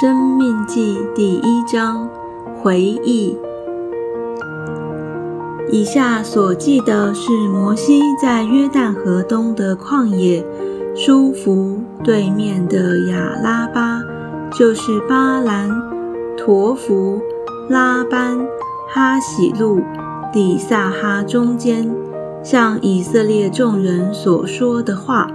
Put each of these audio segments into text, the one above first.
生命记第一章回忆。以下所记的是摩西在约旦河东的旷野，舒服对面的亚拉巴，就是巴兰、陀弗、拉班、哈喜路、底萨哈中间，向以色列众人所说的话。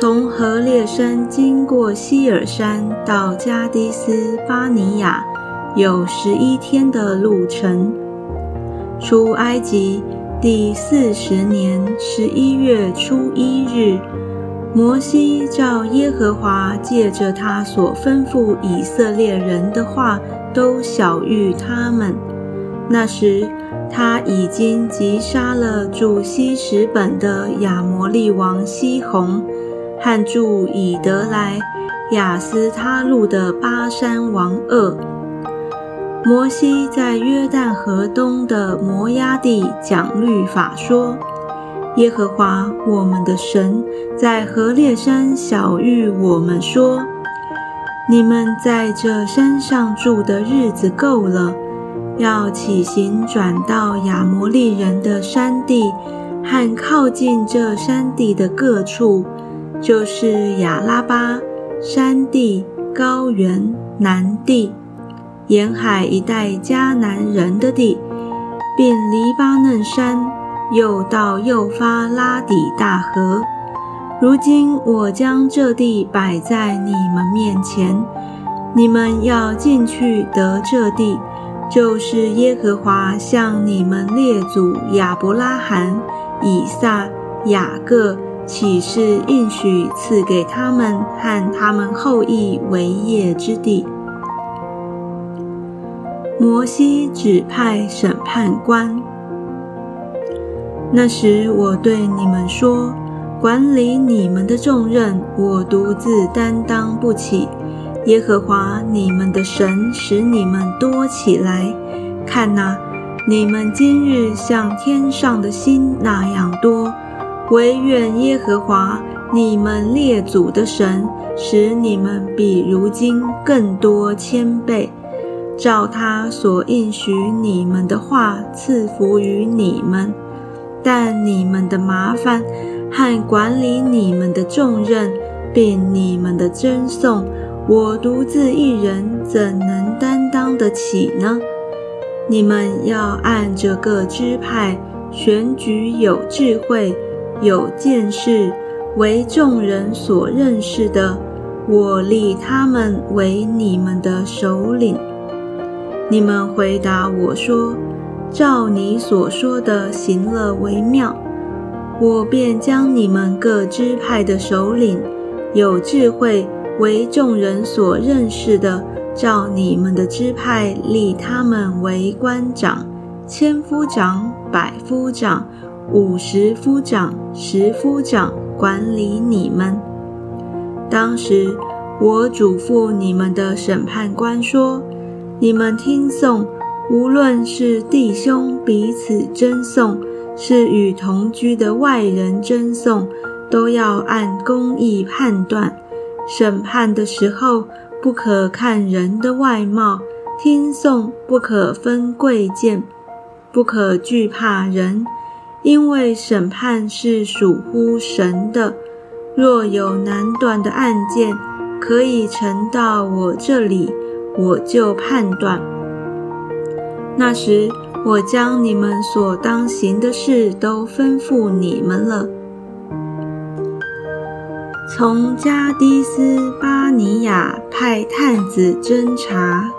从何列山经过希尔山到加迪斯巴尼亚，有十一天的路程。出埃及第四十年十一月初一日，摩西照耶和华借着他所吩咐以色列人的话，都晓谕他们。那时，他已经击杀了住西什本的亚摩利王西宏。汉住以德来雅斯他路的巴山王恶。摩西在约旦河东的摩押地讲律法说：“耶和华我们的神在何烈山小谕我们说：你们在这山上住的日子够了，要起行转到亚摩利人的山地和靠近这山地的各处。”就是亚拉巴山地、高原、南地、沿海一带迦南人的地，并黎巴嫩山，又到幼发拉底大河。如今我将这地摆在你们面前，你们要进去得这地，就是耶和华向你们列祖亚伯拉罕、以撒、雅各。岂是应许赐给他们和他们后裔为业之地。摩西指派审判官。那时我对你们说：管理你们的重任，我独自担当不起。耶和华你们的神使你们多起来。看哪，你们今日像天上的星那样多。惟愿耶和华你们列祖的神，使你们比如今更多千倍，照他所应许你们的话赐福于你们。但你们的麻烦和管理你们的重任，并你们的赠送，我独自一人怎能担当得起呢？你们要按着个支派选举有智慧。有见识，为众人所认识的，我立他们为你们的首领。你们回答我说：“照你所说的行了为妙。”我便将你们各支派的首领，有智慧为众人所认识的，照你们的支派立他们为官长、千夫长、百夫长。五十夫长、十夫长管理你们。当时我嘱咐你们的审判官说：“你们听讼，无论是弟兄彼此争讼，是与同居的外人争讼，都要按公义判断。审判的时候，不可看人的外貌；听讼不可分贵贱，不可惧怕人。”因为审判是属乎神的，若有难断的案件，可以呈到我这里，我就判断。那时，我将你们所当行的事都吩咐你们了。从加迪斯巴尼亚派探子侦查。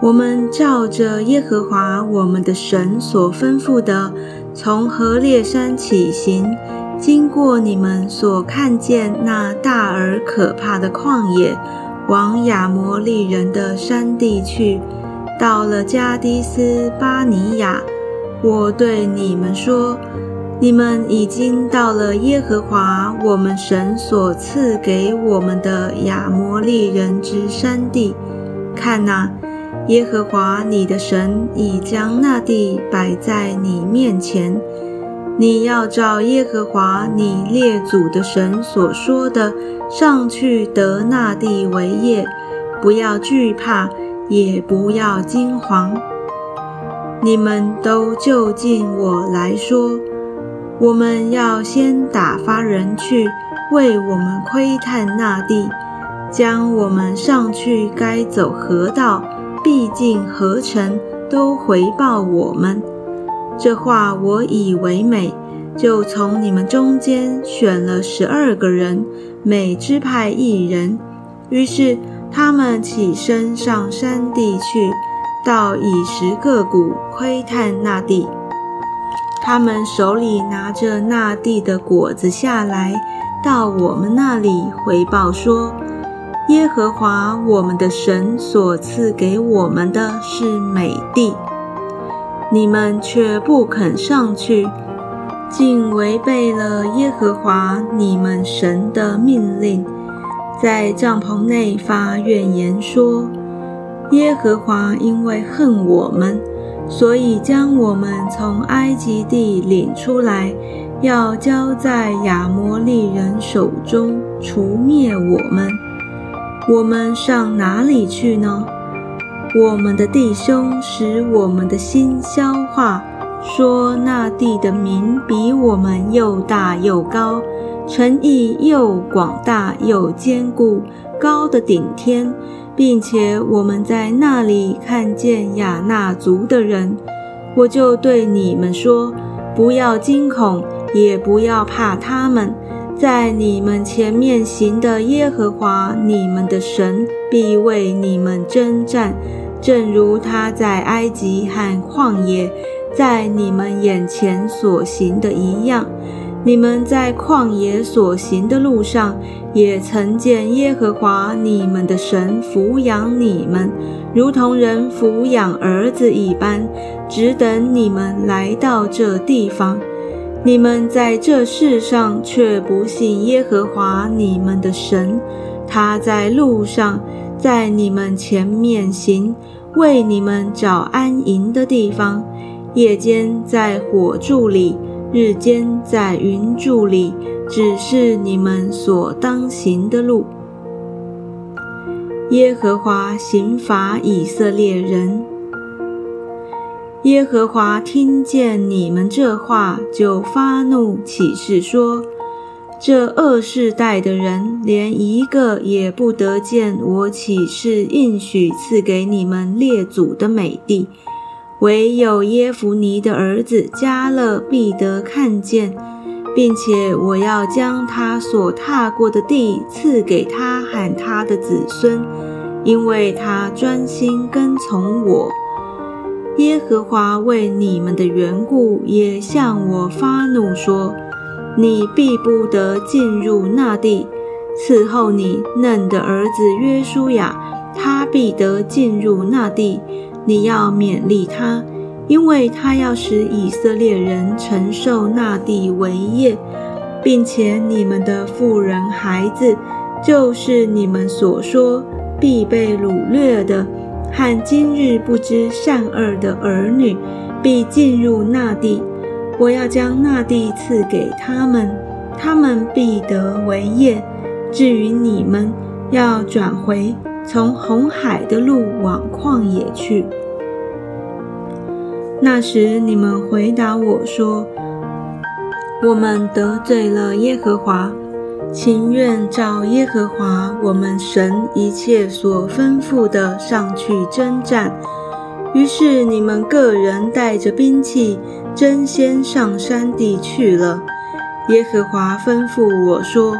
我们照着耶和华我们的神所吩咐的，从何烈山起行，经过你们所看见那大而可怕的旷野，往亚摩利人的山地去。到了加迪斯巴尼亚，我对你们说：你们已经到了耶和华我们神所赐给我们的亚摩利人之山地。看哪！耶和华你的神已将那地摆在你面前，你要照耶和华你列祖的神所说的，上去得那地为业，不要惧怕，也不要惊惶。你们都就近我来说，我们要先打发人去为我们窥探那地，将我们上去该走河道、必进河城都回报我们。这话我以为美，就从你们中间选了十二个人，每支派一人。于是他们起身上山地去，到以十个谷窥探那地。他们手里拿着那地的果子下来，到我们那里回报说：耶和华我们的神所赐给我们的是美地。你们却不肯上去，竟违背了耶和华你们神的命令，在帐篷内发怨言说：耶和华因为恨我们，所以将我们从埃及地领出来，要交在亚摩利人手中，除灭我们。我们上哪里去呢？我们的弟兄使我们的心消化，说那地的民比我们又大又高，城邑又广大又坚固，高的顶天，并且我们在那里看见亚纳族的人，我就对你们说：不要惊恐，也不要怕他们，在你们前面行的耶和华你们的神必为你们征战。正如他在埃及和旷野，在你们眼前所行的一样，你们在旷野所行的路上，也曾见耶和华你们的神抚养你们，如同人抚养儿子一般，只等你们来到这地方。你们在这世上却不信耶和华你们的神，他在路上。在你们前面行，为你们找安营的地方；夜间在火柱里，日间在云柱里，只是你们所当行的路。耶和华刑罚以色列人。耶和华听见你们这话，就发怒，起誓说。这二世代的人，连一个也不得见我起誓应许赐给你们列祖的美地，唯有耶弗尼的儿子加勒必得看见，并且我要将他所踏过的地赐给他喊他的子孙，因为他专心跟从我。耶和华为你们的缘故，也向我发怒说。你必不得进入那地，伺候你嫩的儿子约书亚，他必得进入那地。你要勉励他，因为他要使以色列人承受那地为业，并且你们的妇人孩子，就是你们所说必被掳掠的，和今日不知善恶的儿女，必进入那地。我要将那地赐给他们，他们必得为业。至于你们，要转回从红海的路往旷野去。那时你们回答我说：“我们得罪了耶和华，情愿照耶和华我们神一切所吩咐的上去征战。”于是你们个人带着兵器。争先上山地去了。耶和华吩咐我说：“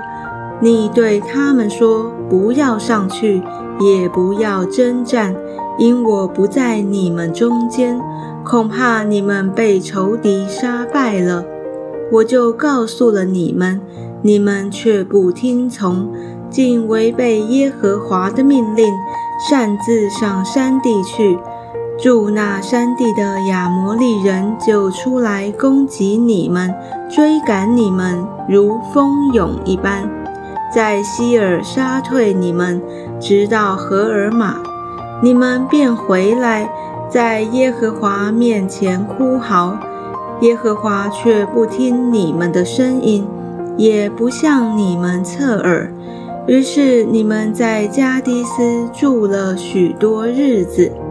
你对他们说，不要上去，也不要征战，因我不在你们中间，恐怕你们被仇敌杀败了。我就告诉了你们，你们却不听从，竟违背耶和华的命令，擅自上山地去。”住那山地的亚摩利人就出来攻击你们，追赶你们如蜂蛹一般，在希尔杀退你们，直到荷尔玛，你们便回来，在耶和华面前哭嚎，耶和华却不听你们的声音，也不向你们侧耳。于是你们在加迪斯住了许多日子。